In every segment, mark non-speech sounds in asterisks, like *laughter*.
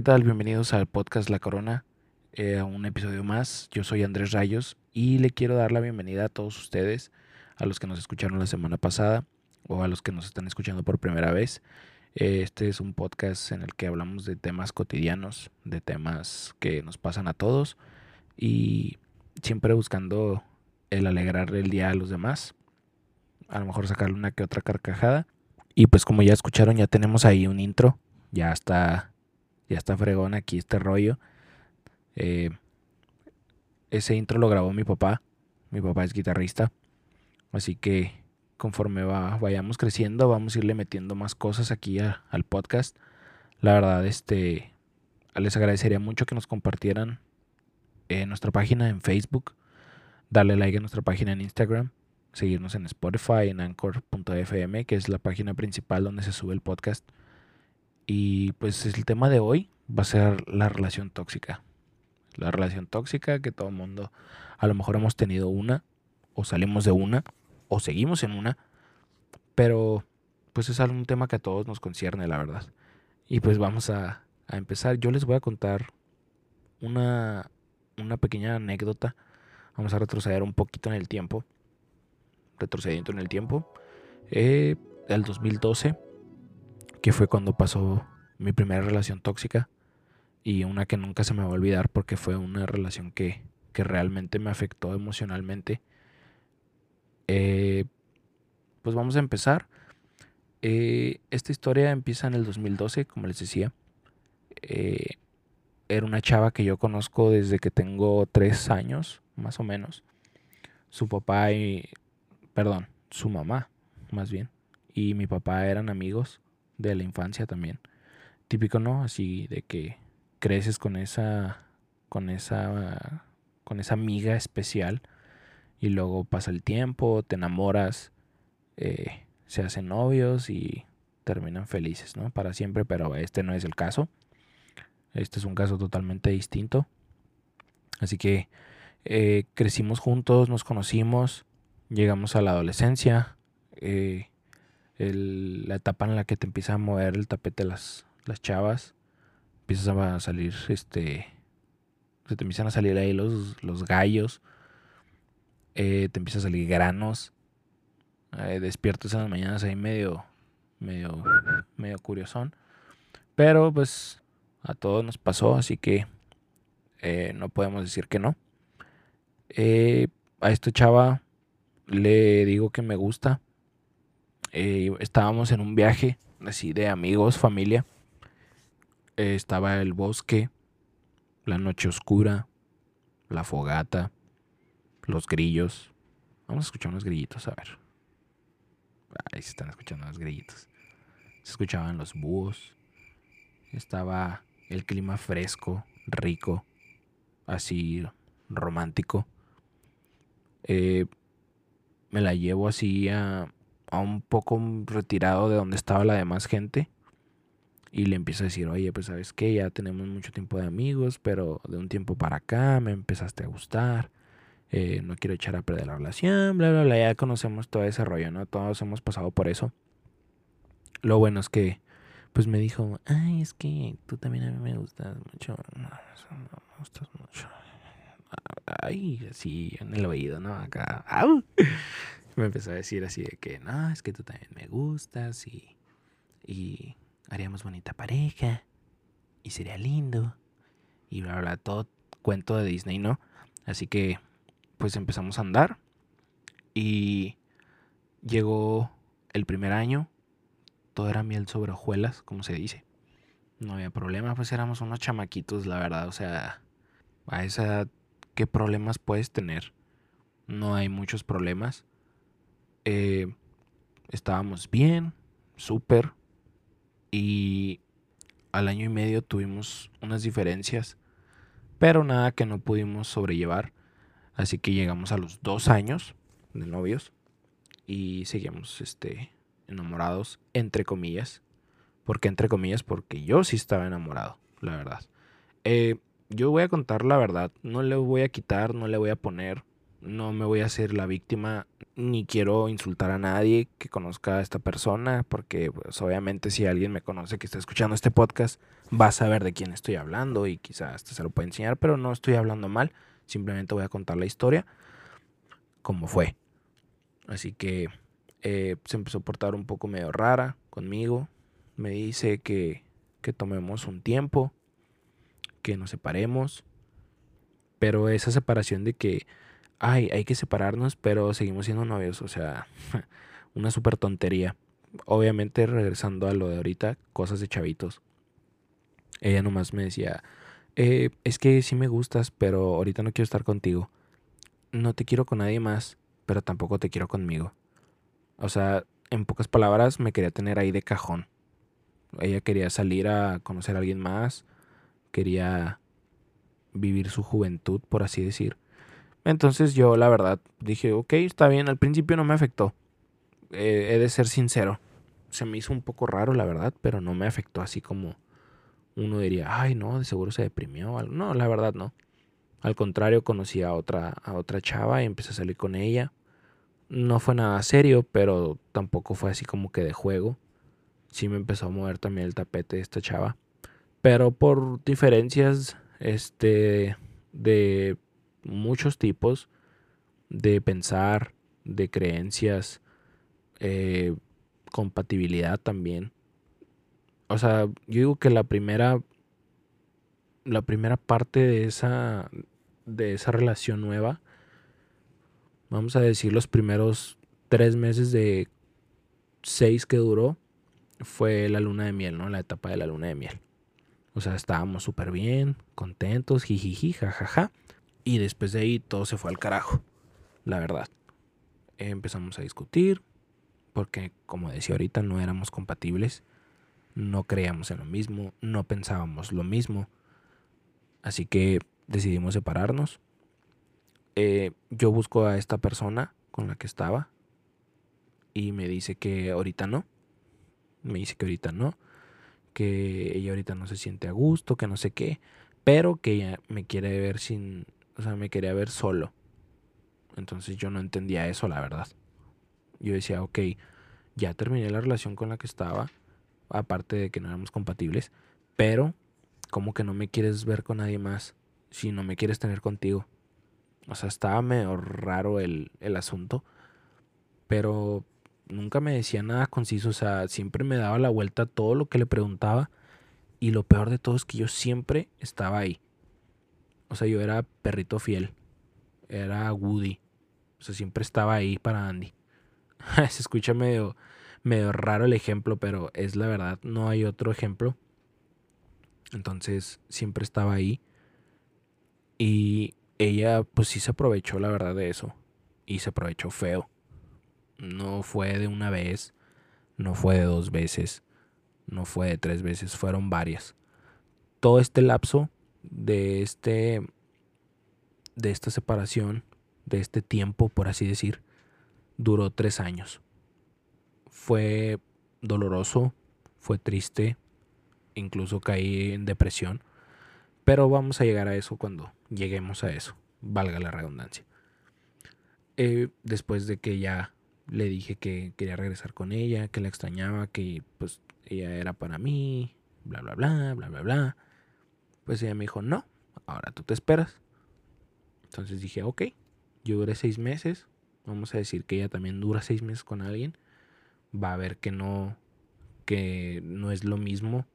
¿qué tal? Bienvenidos al podcast La Corona, eh, a un episodio más. Yo soy Andrés Rayos y le quiero dar la bienvenida a todos ustedes, a los que nos escucharon la semana pasada o a los que nos están escuchando por primera vez. Eh, este es un podcast en el que hablamos de temas cotidianos, de temas que nos pasan a todos y siempre buscando el alegrarle el día a los demás, a lo mejor sacarle una que otra carcajada. Y pues como ya escucharon, ya tenemos ahí un intro, ya está, ya está fregón aquí este rollo. Eh, ese intro lo grabó mi papá, mi papá es guitarrista, así que conforme va, vayamos creciendo, vamos a irle metiendo más cosas aquí al podcast. La verdad, este, les agradecería mucho que nos compartieran nuestra página en Facebook, darle like a nuestra página en Instagram, seguirnos en Spotify, en anchor.fm, que es la página principal donde se sube el podcast. Y pues el tema de hoy va a ser la relación tóxica. La relación tóxica que todo el mundo a lo mejor hemos tenido una, o salimos de una, o seguimos en una, pero pues es algún tema que a todos nos concierne, la verdad. Y pues vamos a, empezar. Yo les voy a contar una, una pequeña anécdota. Vamos a retroceder un poquito en el tiempo. Retrocediendo en el tiempo. Eh, el 2012, que fue cuando pasó mi primera relación tóxica. Y una que nunca se me va a olvidar porque fue una relación que, que realmente me afectó emocionalmente eh, pues vamos a empezar. Eh, esta historia empieza en el 2012, como les decía. Eh, era una chava que yo conozco desde que tengo tres años, más o menos. Su papá y, perdón, su mamá, más bien, y mi papá eran amigos de la infancia también. Típico, ¿no? Así de que creces con esa, con esa, con esa amiga especial y luego pasa el tiempo, te enamoras, eh, se hacen novios y terminan felices, ¿no? Para siempre, pero este no es el caso. Este es un caso totalmente distinto. Así que eh, crecimos juntos, nos conocimos, llegamos a la adolescencia, eh, la etapa en la que te empieza a mover el tapete las, las chavas, empiezas a salir, este, se te empiezan a salir ahí los, los gallos, eh, te empieza a salir granos, eh, despiertas en las mañanas ahí medio, medio, medio curiosón. Pero pues a todos nos pasó, así que eh, no podemos decir que no. a esta chava le digo que me gusta. estábamos en un viaje así de amigos, familia. estaba el bosque, la noche oscura, la fogata los grillos. Vamos a escuchar unos grillitos, a ver. Ahí se están escuchando los grillitos. Se escuchaban los búhos. Estaba el clima fresco, rico, así romántico. Eh, me la llevo así a, a, un poco retirado de donde estaba la demás gente. Y le empiezo a decir, oye, pues sabes que ya tenemos mucho tiempo de amigos, pero de un tiempo para acá me empezaste a gustar. Eh, no quiero echar a perder la relación, bla, bla, bla. Ya conocemos todo ese rollo, ¿no? Todos hemos pasado por eso. Lo bueno es que, pues me dijo, ay, es que tú también a mí me gustas mucho. No, me gustas mucho. Ay, así en el oído, ¿no? Acá. *laughs* Me empezó a decir así de que, no, es que tú también me gustas y, y haríamos bonita pareja y sería lindo. Y bla, bla, todo cuento de Disney, ¿no? Así que pues empezamos a andar y llegó el primer año, todo era miel sobre hojuelas, como se dice. No había problema, pues éramos unos chamaquitos, la verdad, o sea, a esa edad, ¿qué problemas puedes tener? No hay muchos problemas. Eh, estábamos bien, súper, y al año y medio tuvimos unas diferencias, pero nada que no pudimos sobrellevar. Así que llegamos a los dos años de novios y seguimos este, enamorados, entre comillas. ¿Por qué entre comillas? Porque yo sí estaba enamorado, la verdad. Eh, yo voy a contar la verdad, no le voy a quitar, no le voy a poner, no me voy a hacer la víctima, ni quiero insultar a nadie que conozca a esta persona, porque pues, obviamente si alguien me conoce que está escuchando este podcast, va a saber de quién estoy hablando y quizás hasta se lo puede enseñar, pero no estoy hablando mal, simplemente voy a contar la historia como fue. Así que eh, se empezó a portar un poco medio rara conmigo, me dice que, que tomemos un tiempo, que nos separemos, pero esa separación de que ay, hay que separarnos, pero seguimos siendo novios. O sea, *laughs* una súper tontería. Obviamente, regresando a lo de ahorita, cosas de chavitos. Ella nomás me decía, eh, es que sí me gustas, pero ahorita no quiero estar contigo. No te quiero con nadie más, pero tampoco te quiero conmigo. O sea, en pocas palabras, me quería tener ahí de cajón. Ella quería salir a conocer a alguien más, quería vivir su juventud, por así decir. Entonces yo la verdad dije, ok, está bien, al principio no me afectó. Eh, he de ser sincero. Se me hizo un poco raro, la verdad, pero no me afectó así como uno diría, ay, no, de seguro se deprimió. No, la verdad no. Al contrario, conocí a otra, a otra chava y empecé a salir con ella. No fue nada serio, pero tampoco fue así como que de juego. Sí me empezó a mover también el tapete esta chava. Pero por diferencias, este, de muchos tipos de pensar, de creencias, eh, compatibilidad también. O sea, yo digo que la primera, la primera parte de esa, de esa relación nueva, vamos a decir los primeros tres meses de seis que duró, fue la luna de miel, ¿no? La etapa de la luna de miel. O sea, estábamos súper bien, contentos, jijiji, jajaja. Y después de ahí todo se fue al carajo, la verdad. Empezamos a discutir, porque como decía ahorita, no éramos compatibles, no creíamos en lo mismo, no pensábamos lo mismo. Así que decidimos separarnos. Eh, yo busco a esta persona con la que estaba y me dice que ahorita no. Me dice que ahorita no, que ella ahorita no se siente a gusto, que no sé qué, pero que ella me quiere ver sin, o sea, me quería ver solo. Entonces yo no entendía eso, la verdad. Yo decía, ok, ya terminé la relación con la que estaba, aparte de que no éramos compatibles, pero como que no me quieres ver con nadie más si no me quieres tener contigo. O sea, estaba medio raro el, el asunto, pero nunca me decía nada conciso, o sea, siempre me daba la vuelta a todo lo que le preguntaba y lo peor de todo es que yo siempre estaba ahí. O sea, yo era perrito fiel. Era Woody. O sea, siempre estaba ahí para Andy. *laughs* Se escucha medio, medio raro el ejemplo, pero es la verdad. No hay otro ejemplo. Entonces, siempre estaba ahí. Y ella, pues sí se aprovechó, la verdad, de eso. Y se aprovechó feo. No fue de una vez. No fue de dos veces. No fue de tres veces. Fueron varias. Todo este lapso de este de esta separación, de este tiempo, por así decir, duró tres años. Fue doloroso, fue triste, incluso caí en depresión, pero vamos a llegar a eso cuando lleguemos a eso, valga la redundancia. Eh, después de que ya le dije que quería regresar con ella, que la extrañaba, que pues ella era para mí, bla, bla, bla, bla, bla, bla pues ella me dijo, no, ahora tú te esperas. Entonces dije, ok, yo duré seis meses. Vamos a decir que ella también dura seis meses con alguien. Va a ver que no, que no es lo mismo.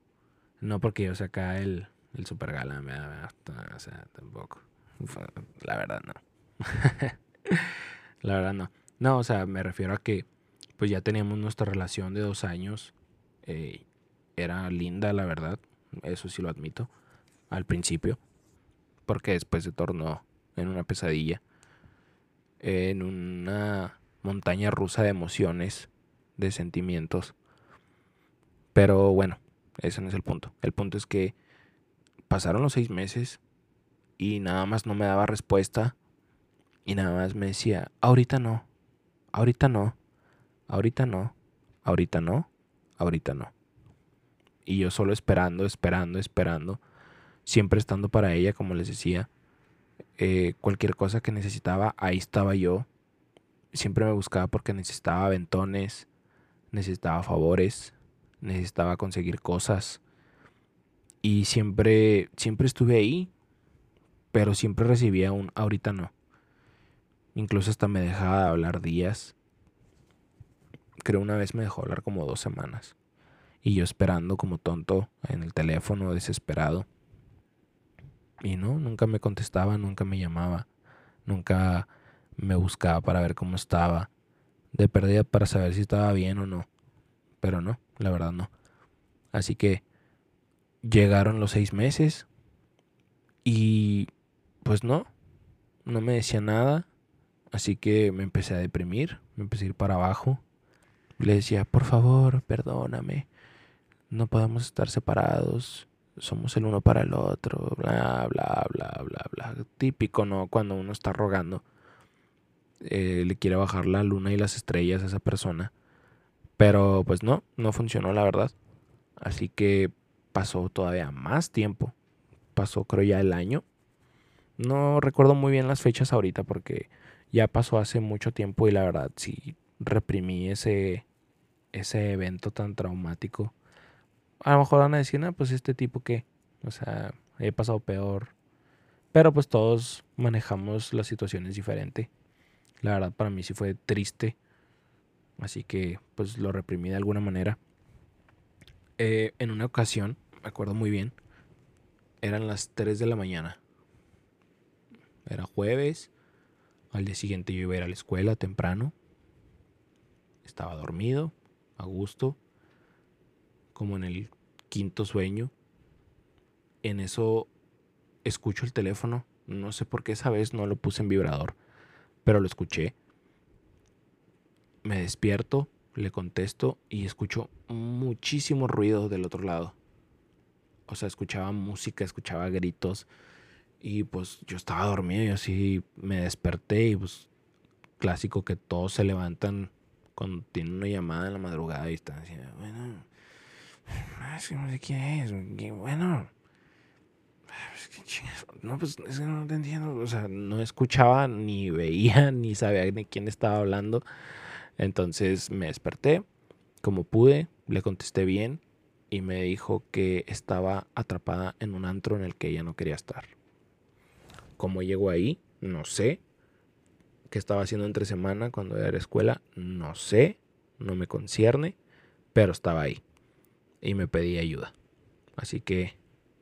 No porque yo saca el, el super gala, o sea, tampoco. La verdad no. *laughs* la verdad no. No, o sea, me refiero a que pues ya teníamos nuestra relación de dos años. Eh, era linda, la verdad. Eso sí lo admito al principio, porque después se tornó en una pesadilla, en una montaña rusa de emociones, de sentimientos. Pero bueno, ese no es el punto. El punto es que pasaron los seis meses y nada más no me daba respuesta y nada más me decía, ahorita no, ahorita no, ahorita no, ahorita no, ahorita no. Y yo solo esperando, esperando, esperando, siempre estando para ella, como les decía. Eh, cualquier cosa que necesitaba, ahí estaba yo. Siempre me buscaba porque necesitaba aventones, necesitaba favores, necesitaba conseguir cosas. Y siempre, siempre estuve ahí, pero siempre recibía un ahorita no. Incluso hasta me dejaba de hablar días. Creo una vez me dejó hablar como dos semanas. Y yo esperando como tonto en el teléfono, desesperado. Y no, nunca me contestaba, nunca me llamaba, nunca me buscaba para ver cómo estaba. De pérdida para saber si estaba bien o no. Pero no, la verdad no. Así que llegaron los seis meses y pues no, no me decía nada. Así que me empecé a deprimir, me empecé a ir para abajo. Le decía, por favor, perdóname. No podemos estar separados. Somos el uno para el otro. Bla, bla, bla, bla, bla. Típico, ¿no? Cuando uno está rogando. Eh, le quiere bajar la luna y las estrellas a esa persona. Pero pues no, no funcionó la verdad. Así que pasó todavía más tiempo. Pasó creo ya el año. No recuerdo muy bien las fechas ahorita porque ya pasó hace mucho tiempo y la verdad sí reprimí ese, ese evento tan traumático. A lo mejor van a decir, no, pues este tipo que, o sea, he pasado peor. Pero pues todos manejamos las situaciones diferente. La verdad para mí sí fue triste. Así que pues lo reprimí de alguna manera. Eh, en una ocasión me acuerdo muy bien, eran las 3 de la mañana. Era jueves. Al día siguiente yo iba a ir a la escuela temprano. Estaba dormido, a gusto, como en el quinto sueño. En eso escucho el teléfono. No sé por qué esa vez no lo puse en vibrador, pero lo escuché. Me despierto, le contesto y escucho muchísimo ruido del otro lado o sea, escuchaba música, escuchaba gritos y pues yo estaba dormido y así me desperté y pues clásico que todos se levantan cuando tienen una llamada en la madrugada y están diciendo, bueno, no sé quién es, bueno, no, pues es que no entiendo, o sea, no escuchaba ni veía *laughs* ni sabía ni quién estaba hablando, entonces me desperté como pude, le contesté bien y me dijo que estaba atrapada en un antro en el que ella no quería estar. ¿Cómo llegó ahí? No sé. ¿Qué estaba haciendo entre semana cuando era escuela? No sé. No me concierne. Pero estaba ahí. Y me pedí ayuda. Así que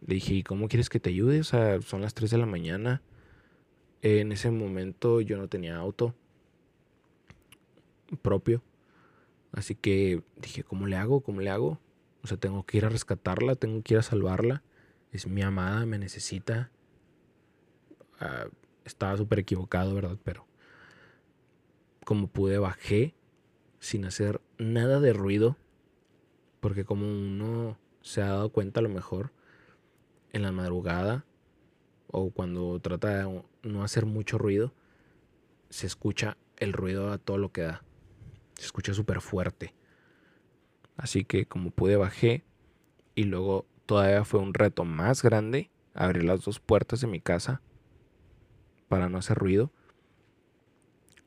le dije, ¿y cómo quieres que te ayude? O sea, son las 3 de la mañana. En ese momento yo no tenía auto propio. Así que dije, ¿cómo le hago? ¿Cómo le hago? O sea, tengo que ir a rescatarla, tengo que ir a salvarla. Es mi amada, me necesita. Ah, estaba súper equivocado, ¿verdad? Pero como pude, bajé sin hacer nada de ruido. Porque como uno se ha dado cuenta a lo mejor en la madrugada o cuando trata de no hacer mucho ruido, se escucha el ruido a todo lo que da. Se escucha súper fuerte. Así que como pude bajé y luego todavía fue un reto más grande abrir las dos puertas de mi casa para no hacer ruido.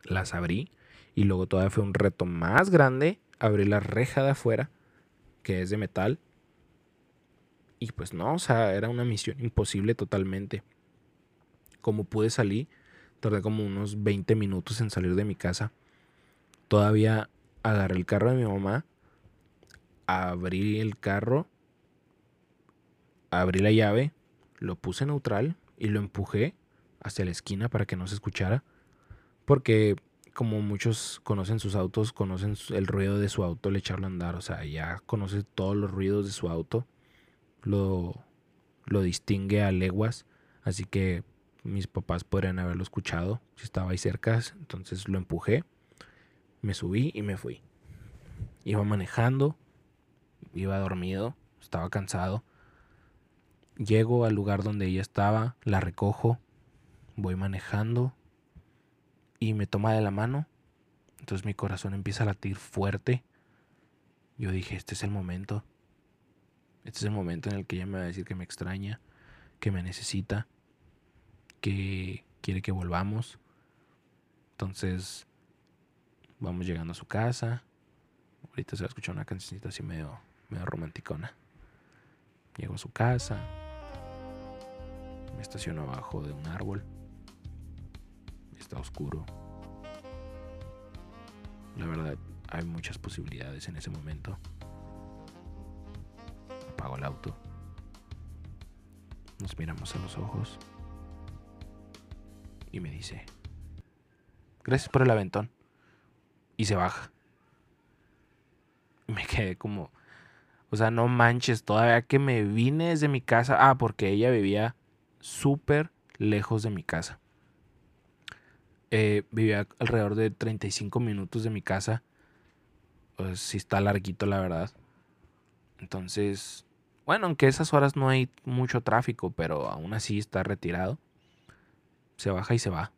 Las abrí y luego todavía fue un reto más grande abrir la reja de afuera que es de metal. Y pues no, o sea, era una misión imposible totalmente. Como pude salir, tardé como unos 20 minutos en salir de mi casa. Todavía agarré el carro de mi mamá abrí el carro, abrí la llave, lo puse neutral y lo empujé hacia la esquina para que no se escuchara. Porque como muchos conocen sus autos, conocen el ruido de su auto al echarlo a andar. O sea, ya conoce todos los ruidos de su auto. Lo, lo distingue a leguas. Así que mis papás podrían haberlo escuchado si estaba ahí cerca. Entonces lo empujé. Me subí y me fui. Iba manejando iba dormido, estaba cansado. Llego al lugar donde ella estaba, la recojo, voy manejando y me toma de la mano, Entonces mi corazón empieza a latir fuerte. Yo dije, este es el momento. Este es el momento en el que ella me va a decir que me extraña, que me necesita, que quiere que volvamos. Entonces, vamos llegando a su casa. Ahorita se va a escuchar una cancioncita así medio, medio romanticona. Llego a su casa. Me estaciono abajo de un árbol. Está oscuro. La verdad, hay muchas posibilidades en ese momento. Apago el auto. Nos miramos a los ojos. Y me dice, gracias por el aventón. Y se baja. Me quedé como, o sea, no manches, todavía que me vine desde mi casa. Ah, porque ella vivía súper lejos de mi casa. Eh, vivía alrededor de 35 minutos de mi casa. Pues sí está larguito, la verdad. Entonces, bueno, aunque esas horas no hay mucho tráfico, pero aún así está retirado. Se baja y se va.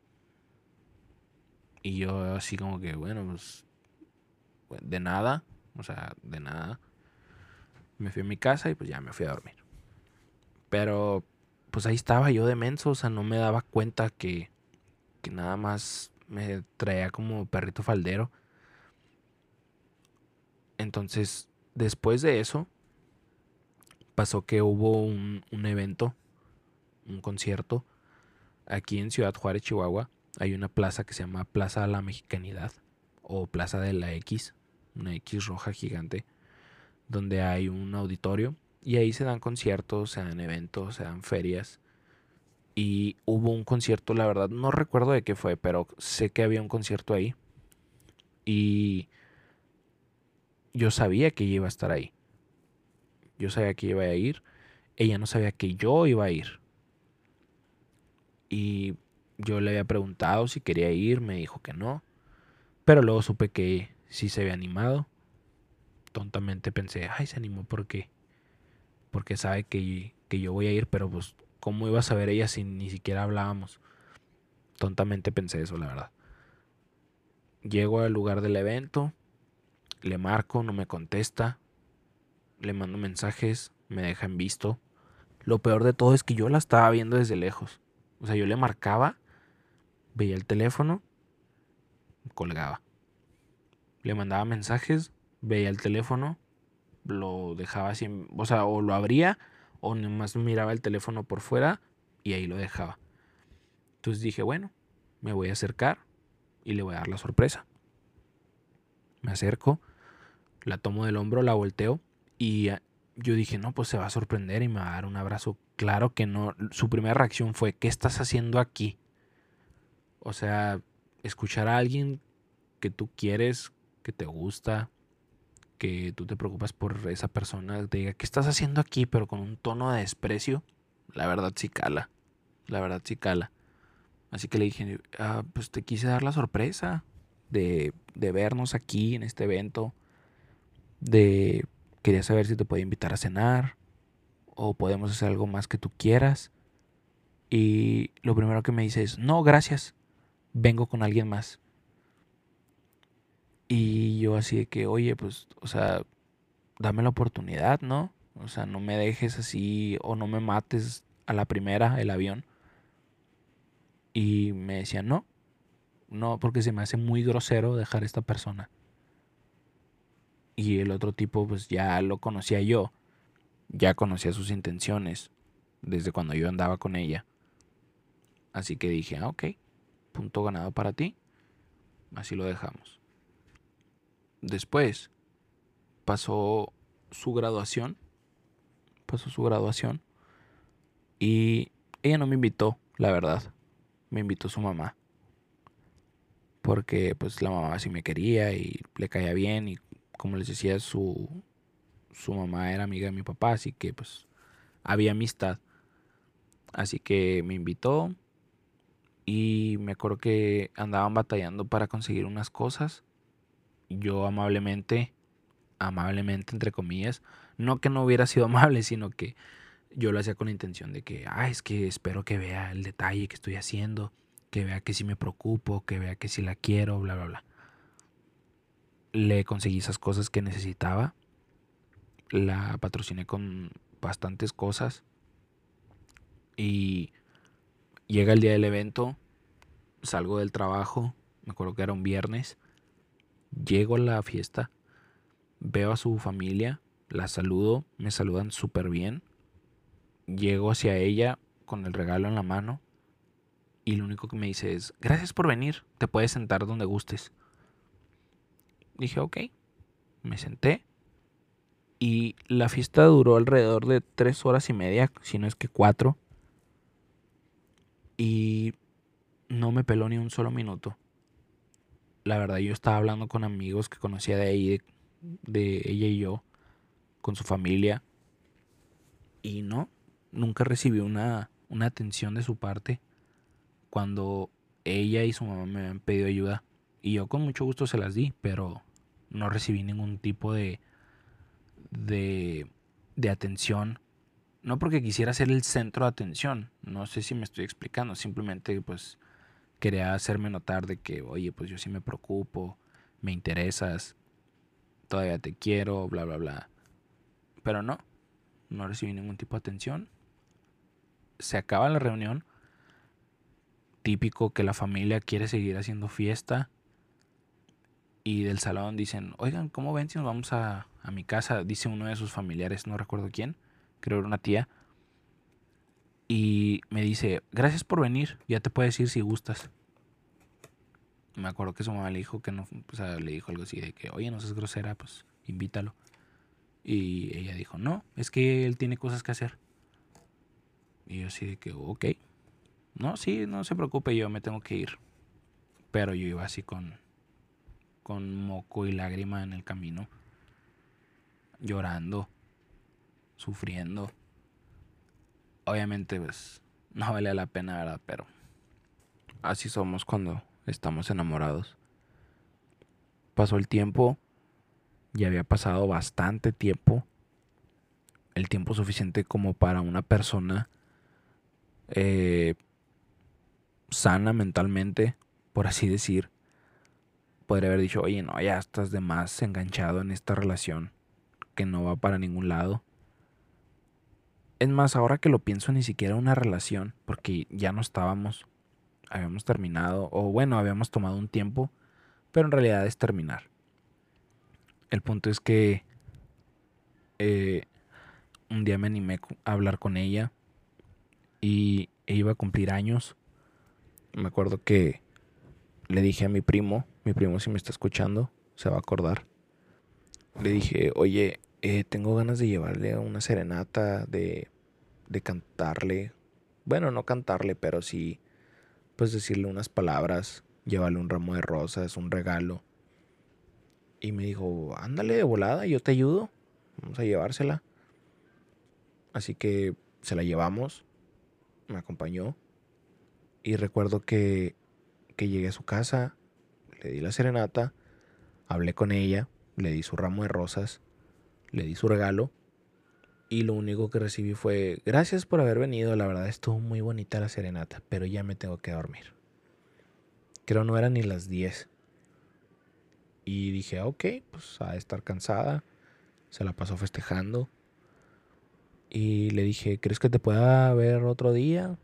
Y yo así como que, bueno, pues de nada, o sea, de nada. Me fui a mi casa y pues ya me fui a dormir. Pero pues ahí estaba yo de menso, o sea, no me daba cuenta que, que nada más me traía como perrito faldero. Entonces, después de eso, pasó que hubo un, evento, un concierto, aquí en Ciudad Juárez, Chihuahua. Hay una plaza que se llama Plaza de la Mexicanidad o Plaza de la X, una X roja gigante, donde hay un auditorio y ahí se dan conciertos, se dan eventos, se dan ferias. Y hubo un concierto, la verdad, no recuerdo de qué fue, pero sé que había un concierto ahí. Y yo sabía que iba a estar ahí. Yo sabía que iba a ir. Ella no sabía que yo iba a ir. Y yo le había preguntado si quería ir, me dijo que no. Pero luego supe que sí se había animado. Tontamente pensé, ay, se animó porque porque sabe que, que yo voy a ir, pero pues, ¿cómo iba a saber ella si ni siquiera hablábamos? Tontamente pensé eso, la verdad. Llego al lugar del evento, le marco, no me contesta, le mando mensajes, me deja en visto. Lo peor de todo es que yo la estaba viendo desde lejos. O sea, yo le marcaba, veía el teléfono, colgaba. Le mandaba mensajes, veía el teléfono, lo dejaba así, o sea, o lo abría o nomás miraba el teléfono por fuera y ahí lo dejaba. Entonces dije, bueno, me voy a acercar y le voy a dar la sorpresa. Me acerco, la tomo del hombro, la volteo y yo dije, no, pues se va a sorprender y me va a dar un abrazo. Claro que no, su primera reacción fue, ¿qué estás haciendo aquí? O sea, escuchar a alguien que tú quieres, que te gusta, que tú te preocupas por esa persona, te diga, ¿qué estás haciendo aquí? Pero con un tono de desprecio, la verdad sí cala. La verdad sí cala. Así que le dije, ah, pues te quise dar la sorpresa de, de vernos aquí en este evento. De quería saber si te podía invitar a cenar o podemos hacer algo más que tú quieras. Y lo primero que me dice es, no, gracias, vengo con alguien más. Y yo así de que, oye, pues, o sea, dame la oportunidad, ¿no? O sea, no me dejes así o no me mates a la primera el avión. Y me decía, no, no, porque se me hace muy grosero dejar a esta persona. Y el otro tipo, pues ya lo conocía yo, ya conocía sus intenciones desde cuando yo andaba con ella. Así que dije, ah, ok, punto ganado para ti. Así lo dejamos. Después pasó su graduación. Pasó su graduación. Y ella no me invitó, la verdad. Me invitó su mamá. Porque pues la mamá sí me quería y le caía bien. Y como les decía, su, su mamá era amiga de mi papá. Así que pues había amistad. Así que me invitó. Y me acuerdo que andaban batallando para conseguir unas cosas yo amablemente, amablemente entre comillas, no que no hubiera sido *laughs* amable, sino que yo lo hacía con la intención de que, ah, es que espero que vea el detalle que estoy haciendo, que vea que sí me preocupo, que vea que sí la quiero, bla, bla, bla. Le conseguí esas cosas que necesitaba. La patrociné con bastantes cosas. Y llega el día del evento, salgo del trabajo, me acuerdo que era un viernes, llego a la fiesta, veo a su familia, la saludo, me saludan súper bien, llego hacia ella con el regalo en la mano y lo único que me dice es, gracias por venir, te puedes sentar donde gustes. Dije, ok, me senté y la fiesta duró alrededor de tres horas y media, si no es que cuatro. Y no me peló ni un solo minuto. La verdad, yo estaba hablando con amigos que conocía de ahí, de, ella y yo, con su familia. Y no, nunca recibí una, una atención de su parte cuando ella y su mamá me han pedido ayuda. Y yo con mucho gusto se las di, pero no recibí ningún tipo de, de, de atención. No porque quisiera ser el centro de atención, no sé si me estoy explicando, simplemente pues quería hacerme notar de que, oye, pues yo sí me preocupo, me interesas, todavía te quiero, bla, bla, bla. Pero no, no recibí ningún tipo de atención. Se acaba la reunión típico que la familia quiere seguir haciendo fiesta y del salón dicen, oigan, ¿cómo ven si nos vamos a, a mi casa? Dice uno de sus familiares, no recuerdo quién, creo era una tía. Y me dice, gracias por venir, ya te puedes ir si gustas. Me acuerdo que su mamá le dijo que no, o sea, le dijo algo así de que, oye, no seas grosera, pues invítalo. Y ella dijo, no, es que él tiene cosas que hacer. Y yo así de que, ok. No, sí, no se preocupe, yo me tengo que ir. Pero yo iba así con, con moco y lágrima en el camino, llorando, sufriendo. Obviamente, pues, no vale la pena, ¿verdad? Pero así somos cuando estamos enamorados. Pasó el tiempo, ya había pasado bastante tiempo, el tiempo suficiente como para una persona eh, sana mentalmente, por así decir, podría haber dicho, oye, no, ya estás de más enganchado en esta relación que no va para ningún lado. Es más, ahora que lo pienso, ni siquiera una relación, porque ya no estábamos, habíamos terminado, o bueno, habíamos tomado un tiempo, pero en realidad es terminar. El punto es que eh, un día me animé a hablar con ella y e iba a cumplir años me acuerdo que le dije a mi primo, mi primo si me está escuchando, se va a acordar. Le dije, oye, eh, tengo ganas de llevarle una serenata, de, de cantarle. Bueno, no cantarle, pero sí, pues decirle unas palabras, llevarle un ramo de rosas, un regalo. Y me dijo, ándale de volada, yo te ayudo. Vamos a llevársela. Así que se la llevamos. Me acompañó. Y recuerdo que, que llegué a su casa, le di la serenata, hablé con ella, le di su ramo de rosas, le di su regalo y lo único que recibí fue gracias por haber venido, la verdad estuvo muy bonita la serenata, pero ya me tengo que dormir. Creo no eran ni las 10. Y dije, ok, pues a estar cansada, se la pasó festejando. Y le dije, ¿crees que te pueda ver otro día?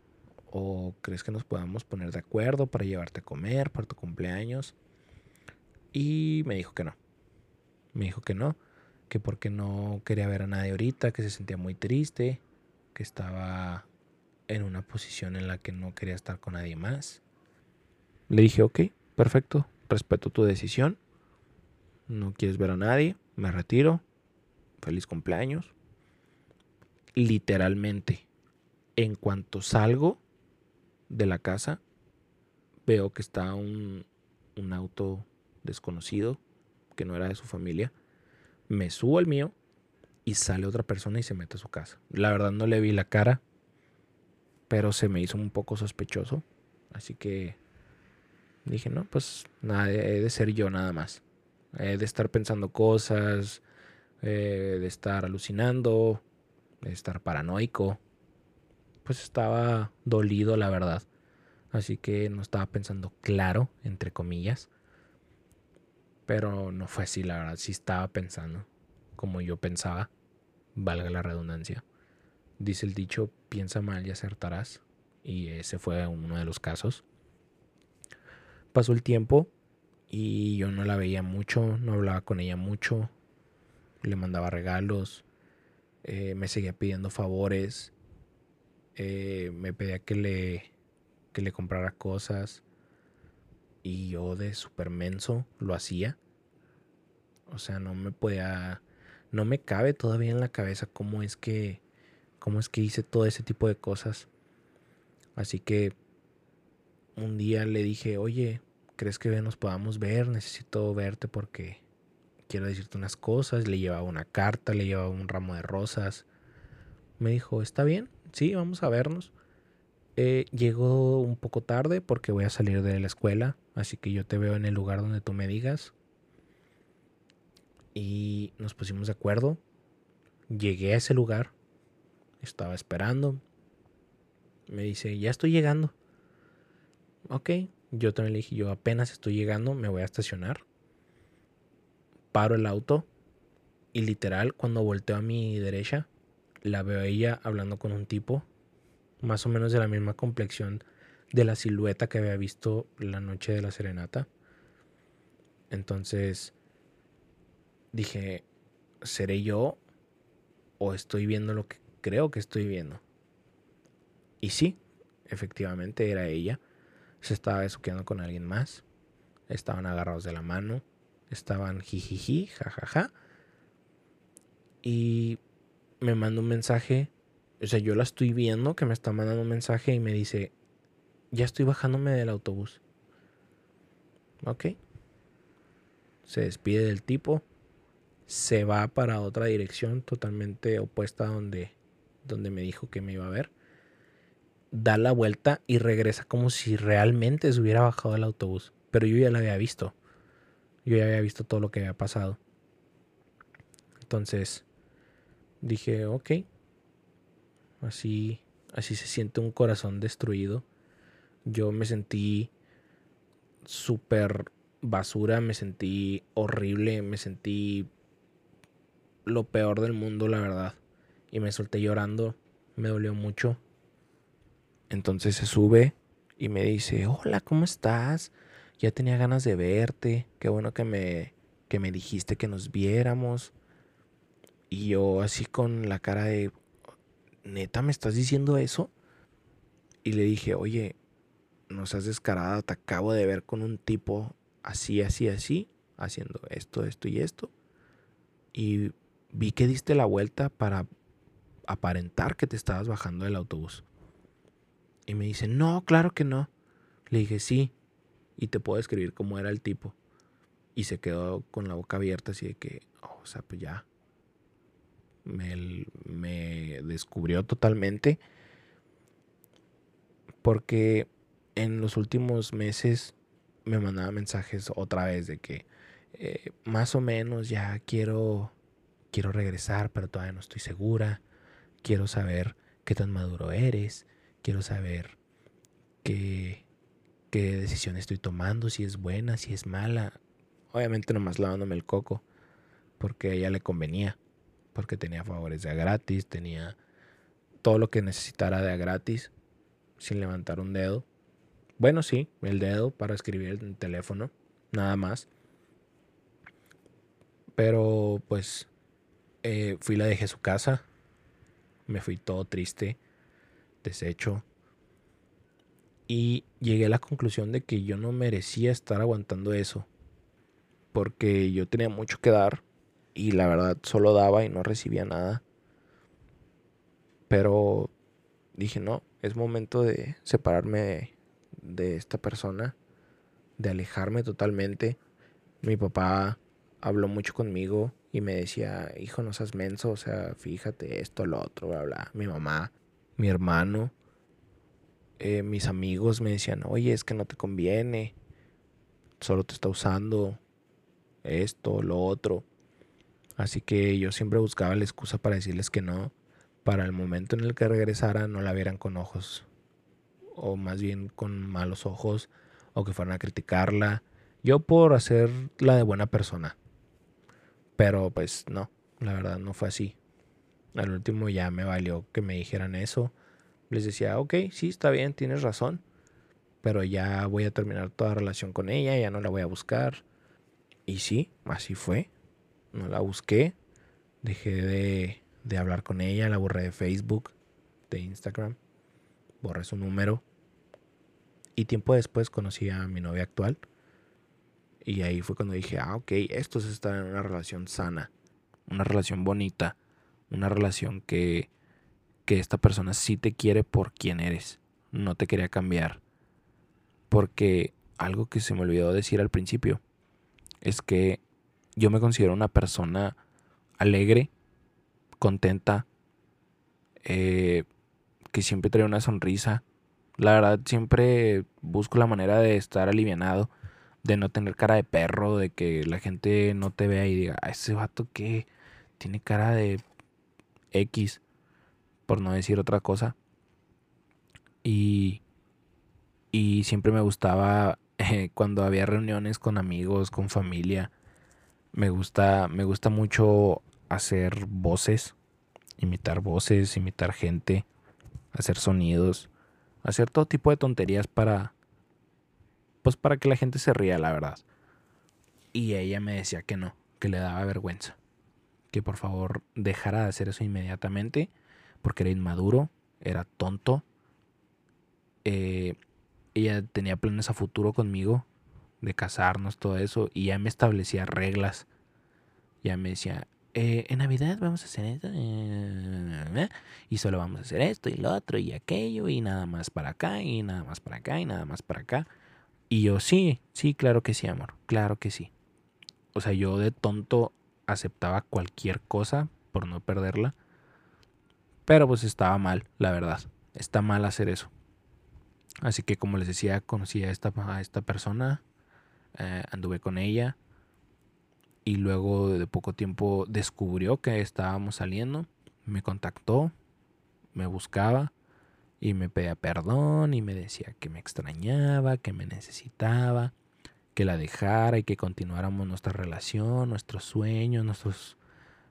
¿O crees que nos podamos poner de acuerdo para llevarte a comer para tu cumpleaños? Y me dijo que no. Me dijo que no, que porque no quería ver a nadie ahorita, que se sentía muy triste, que estaba en una posición en la que no quería estar con nadie más. Le dije, ok, perfecto, respeto tu decisión. No quieres ver a nadie, me retiro. Feliz cumpleaños. Literalmente, en cuanto salgo, de la casa, veo que está un, un auto desconocido, que no era de su familia. Me subo al mío y sale otra persona y se mete a su casa. La verdad no le vi la cara, pero se me hizo un poco sospechoso. Así que dije, no, pues nada, he de ser yo nada más. He de estar pensando cosas, eh, de estar alucinando, de estar paranoico pues estaba dolido, la verdad. Así que no estaba pensando claro, entre comillas. Pero no fue así, la verdad, sí estaba pensando como yo pensaba, valga la redundancia. Dice el dicho, piensa mal y acertarás. Y ese fue uno de los casos. Pasó el tiempo y yo no la veía mucho, no hablaba con ella mucho, le mandaba regalos, eh, me seguía pidiendo favores, eh, me pedía que le, que le comprara cosas y yo de super menso lo hacía. O sea, no me podía, no me cabe todavía en la cabeza cómo es que, cómo es que hice todo ese tipo de cosas. Así que un día le dije, oye, ¿crees que nos podamos ver? Necesito verte porque quiero decirte unas cosas. Le llevaba una carta, le llevaba un ramo de rosas. Me dijo, está bien, sí, vamos a vernos. Eh, llego un poco tarde porque voy a salir de la escuela, así que yo te veo en el lugar donde tú me digas. Y nos pusimos de acuerdo. Llegué a ese lugar, estaba esperando. Me dice, ya estoy llegando. Ok, yo también le dije, yo apenas estoy llegando, me voy a estacionar. Paro el auto y literal cuando volteo a mi derecha, la veo a ella hablando con un tipo más o menos de la misma complexión de la silueta que había visto la noche de la serenata. Entonces dije, ¿seré yo o estoy viendo lo que creo que estoy viendo? Y sí, efectivamente era ella. Se estaba besuqueando con alguien más. Estaban agarrados de la mano. Estaban jijiji, jajaja. Y me manda un mensaje o sea, yo la estoy viendo que me está mandando un mensaje y me dice, ya estoy bajándome del autobús. Ok. Se despide del tipo. Se va para otra dirección totalmente opuesta a donde, donde me dijo que me iba a ver. Da la vuelta y regresa como si realmente se hubiera bajado del autobús. Pero yo ya la había visto. Yo ya había visto todo lo que había pasado. Entonces dije, ok, Así, así se siente un corazón destruido. Yo me sentí súper basura, me sentí horrible, me sentí lo peor del mundo, la verdad. Y me solté llorando, me dolió mucho. Entonces se sube y me dice, hola, ¿cómo estás? Ya tenía ganas de verte, qué bueno que me, que me dijiste que nos viéramos. Y yo así con la cara de, ¿neta me estás diciendo eso? Y le dije, oye, no seas descarada, te acabo de ver con un tipo así, así, así, haciendo esto, esto y esto. Y vi que diste la vuelta para aparentar que te estabas bajando del autobús. Y me dice, no, claro que no. Le dije, sí. Y te puedo escribir cómo era el tipo. Y se quedó con la boca abierta así de que, oh, o sea, pues ya, me, descubrió totalmente porque en los últimos meses me mandaba mensajes otra vez de que eh, más o menos ya quiero quiero regresar pero todavía no estoy segura. Quiero saber qué tan maduro eres. Quiero saber qué, qué decisión estoy tomando si es buena si es mala obviamente nomás lavándome el coco porque a ella le convenía porque tenía favores de a gratis, tenía todo lo que necesitara de a gratis, sin levantar un dedo. Bueno, sí, el dedo para escribir el teléfono, nada más. Pero pues eh, fui la dejé su casa, me fui todo triste, deshecho. Y llegué a la conclusión de que yo no merecía estar aguantando eso. Porque yo tenía mucho que dar y la verdad solo daba y no recibía nada. Pero dije, no, es momento de separarme de, esta persona, de alejarme totalmente. Mi papá habló mucho conmigo y me decía, hijo, no seas menso, o sea, fíjate esto, lo otro, bla, bla. Mi mamá, mi hermano, eh, mis amigos me decían, oye, es que no te conviene, solo te está usando esto, lo otro. Así que yo siempre buscaba la excusa para decirles que no, para el momento en el que regresara no la vieran con ojos, o más bien con malos ojos, o que fueran a criticarla. Yo por hacer la de buena persona. Pero pues no, la verdad no fue así. Al último ya me valió que me dijeran eso. Les decía, ok, sí, está bien, tienes razón. Pero ya voy a terminar toda relación con ella, ya no la voy a buscar. Y sí, así fue. No la busqué. Dejé de, de hablar con ella, la borré de Facebook, de Instagram. Borré su número. Y tiempo después conocí a mi novia actual y ahí fue cuando dije, ah, ok, esto es estar en una relación sana, una relación bonita, una relación que, que esta persona sí te quiere por quien eres, no te quería cambiar. Porque algo que se me olvidó decir al principio es que yo me considero una persona alegre, contenta, eh, que siempre trae una sonrisa. La verdad, siempre busco la manera de estar alivianado de no tener cara de perro, de que la gente no te vea y diga, ese vato que tiene cara de X, por no decir otra cosa. Y, y siempre me gustaba *laughs* cuando había reuniones con amigos, con familia. Me gusta, me gusta mucho hacer voces, imitar voces, imitar gente, hacer sonidos, hacer todo tipo de tonterías para, pues para que la gente se ría, la verdad. Y ella me decía que no, que le daba vergüenza. Que por favor dejara de hacer eso inmediatamente, porque era inmaduro, era tonto. Eh, ella tenía planes a futuro conmigo, de casarnos, todo eso, y ya me establecía reglas. Ya me decía, eh, en Navidad vamos a hacer esto, eh, y solo vamos a hacer esto y lo otro y aquello, y nada más para acá, y nada más para acá, y nada más para acá. Y yo, sí, sí, claro que sí, amor, claro que sí. O sea, yo de tonto aceptaba cualquier cosa por no perderla. Pero pues estaba mal, la verdad. Está mal hacer eso. Así que como les decía, conocí a esta, a esta persona, eh, anduve con ella y luego de poco tiempo descubrió que estábamos saliendo, me contactó, me buscaba y me pedía perdón y me decía que me extrañaba, que me necesitaba, que la dejara y que continuáramos nuestra relación, nuestros sueños, nuestros,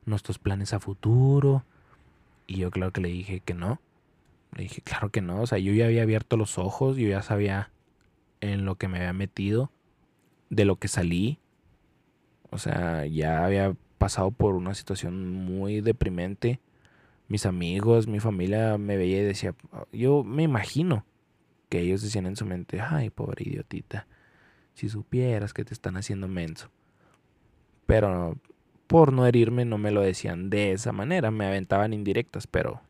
nuestros planes a futuro. Y yo claro que le dije que no. Le dije, claro que no. O sea, yo ya había abierto los ojos, yo ya sabía en lo que me había metido, de lo que salí. O sea, ya había pasado por una situación muy deprimente mis amigos, mi familia me veía y decía, yo me imagino que ellos decían en su mente, ay, pobre idiotita, si supieras que te están haciendo menso. Pero por no herirme no me lo decían de esa manera, me aventaban indirectas, pero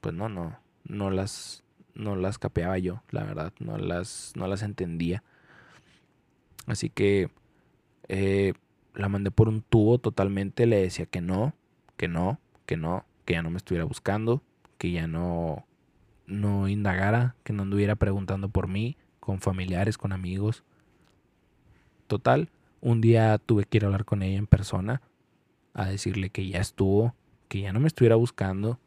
pues no, no, no las, no las capeaba yo, la verdad, no las, no las entendía. Así que eh, la mandé por un tubo totalmente, le decía que no, que no, que no, que ya no me estuviera buscando, que ya no, no indagara, que no anduviera preguntando por mí, con familiares, con amigos. Total, un día tuve que ir a hablar con ella en persona, a decirle que ya estuvo, que ya no me estuviera buscando,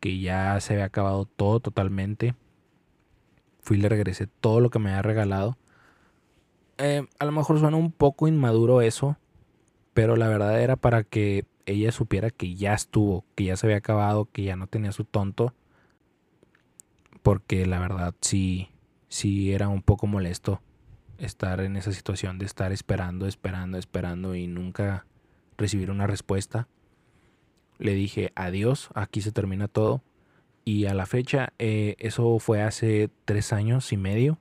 que ya se había acabado todo totalmente. Fui y le regresé todo lo que me había regalado. Eh, a lo mejor suena un poco inmaduro eso, pero la verdad era para que ella supiera que ya estuvo, que ya se había acabado, que ya no tenía su tonto. Porque la verdad sí, sí era un poco molesto estar en esa situación de estar esperando, esperando, esperando y nunca recibir una respuesta. Le dije adiós, aquí se termina todo. Y a la fecha, eh, eso fue hace tres años y medio.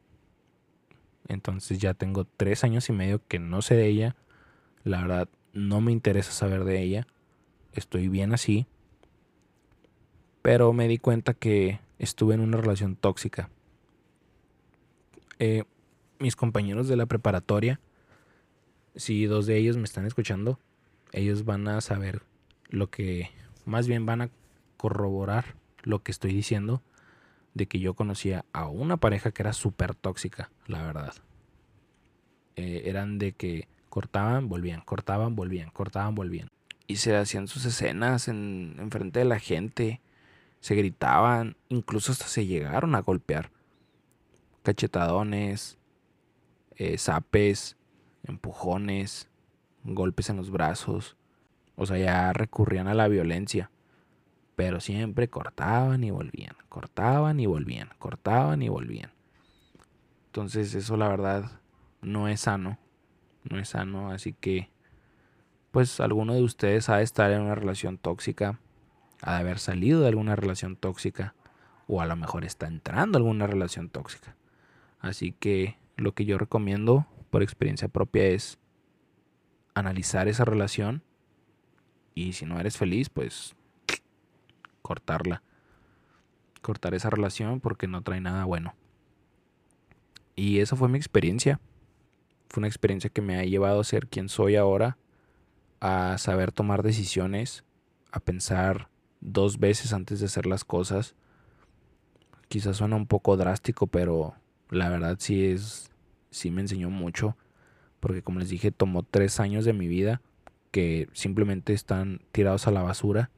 Entonces ya tengo tres años y medio que no sé de ella. La verdad, no me interesa saber de ella estoy bien así, pero me di cuenta que estuve en una relación tóxica. Eh, mis compañeros de la preparatoria, si dos de ellos me están escuchando, ellos van a saber lo que, más bien van a corroborar lo que estoy diciendo, de que yo conocía a una pareja que era súper tóxica, la verdad. Eh, eran de que cortaban, volvían, cortaban, volvían, cortaban, volvían y se hacían sus escenas en, frente de la gente, se gritaban, incluso hasta se llegaron a golpear. Cachetadones, eh, zapes, empujones, golpes en los brazos. O sea, ya recurrían a la violencia. Pero siempre cortaban y volvían, cortaban y volvían, cortaban y volvían. Entonces eso la verdad no es sano. No es sano, así que pues alguno de ustedes ha de estar en una relación tóxica, ha de haber salido de alguna relación tóxica o a lo mejor está entrando a alguna relación tóxica. Así que lo que yo recomiendo por experiencia propia es analizar esa relación y si no eres feliz, pues cortarla. Cortar esa relación porque no trae nada bueno. Y esa fue mi experiencia. Fue una experiencia que me ha llevado a ser quien soy ahora, a saber tomar decisiones, a pensar dos veces antes de hacer las cosas. Quizás suena un poco drástico, pero la verdad sí es, sí me enseñó mucho, porque como les dije, tomó tres años de mi vida que simplemente están tirados a la basura,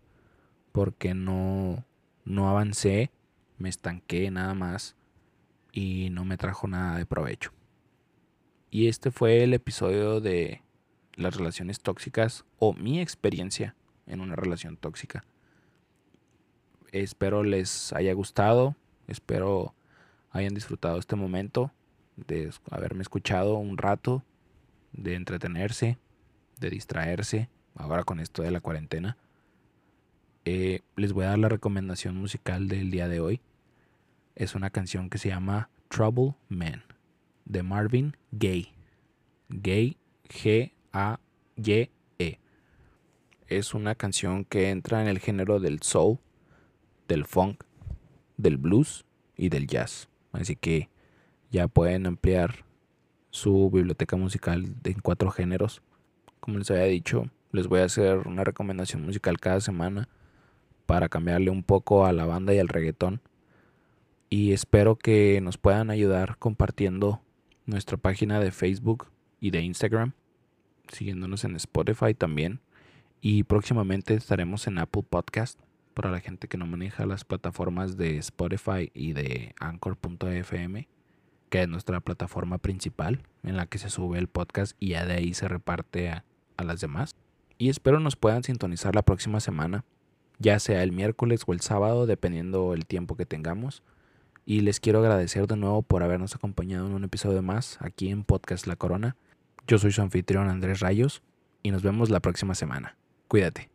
porque no, no avancé, me estanqué nada más y no me trajo nada de provecho. Y este fue el episodio de las relaciones tóxicas o mi experiencia en una relación tóxica. Espero les haya gustado, espero hayan disfrutado este momento de haberme escuchado un rato, de entretenerse, de distraerse, ahora con esto de la cuarentena. Eh, les voy a dar la recomendación musical del día de hoy. Es una canción que se llama Trouble Man de Marvin Gaye. Gay, G-A-Y-E. Es una canción que entra en el género del soul, del funk, del blues y del jazz. Así que ya pueden ampliar su biblioteca musical en cuatro géneros. Como les había dicho, les voy a hacer una recomendación musical cada semana para cambiarle un poco a la banda y al reggaetón. Y espero que nos puedan ayudar compartiendo nuestra página de Facebook y de Instagram, siguiéndonos en Spotify también. Y próximamente estaremos en Apple Podcast para la gente que no maneja las plataformas de Spotify y de Anchor.fm, que es nuestra plataforma principal en la que se sube el podcast y ya de ahí se reparte a, a las demás. Y espero nos puedan sintonizar la próxima semana, ya sea el miércoles o el sábado, dependiendo el tiempo que tengamos. Y les quiero agradecer de nuevo por habernos acompañado en un episodio más aquí en Podcast La Corona. Yo soy su anfitrión Andrés Rayos y nos vemos la próxima semana. Cuídate.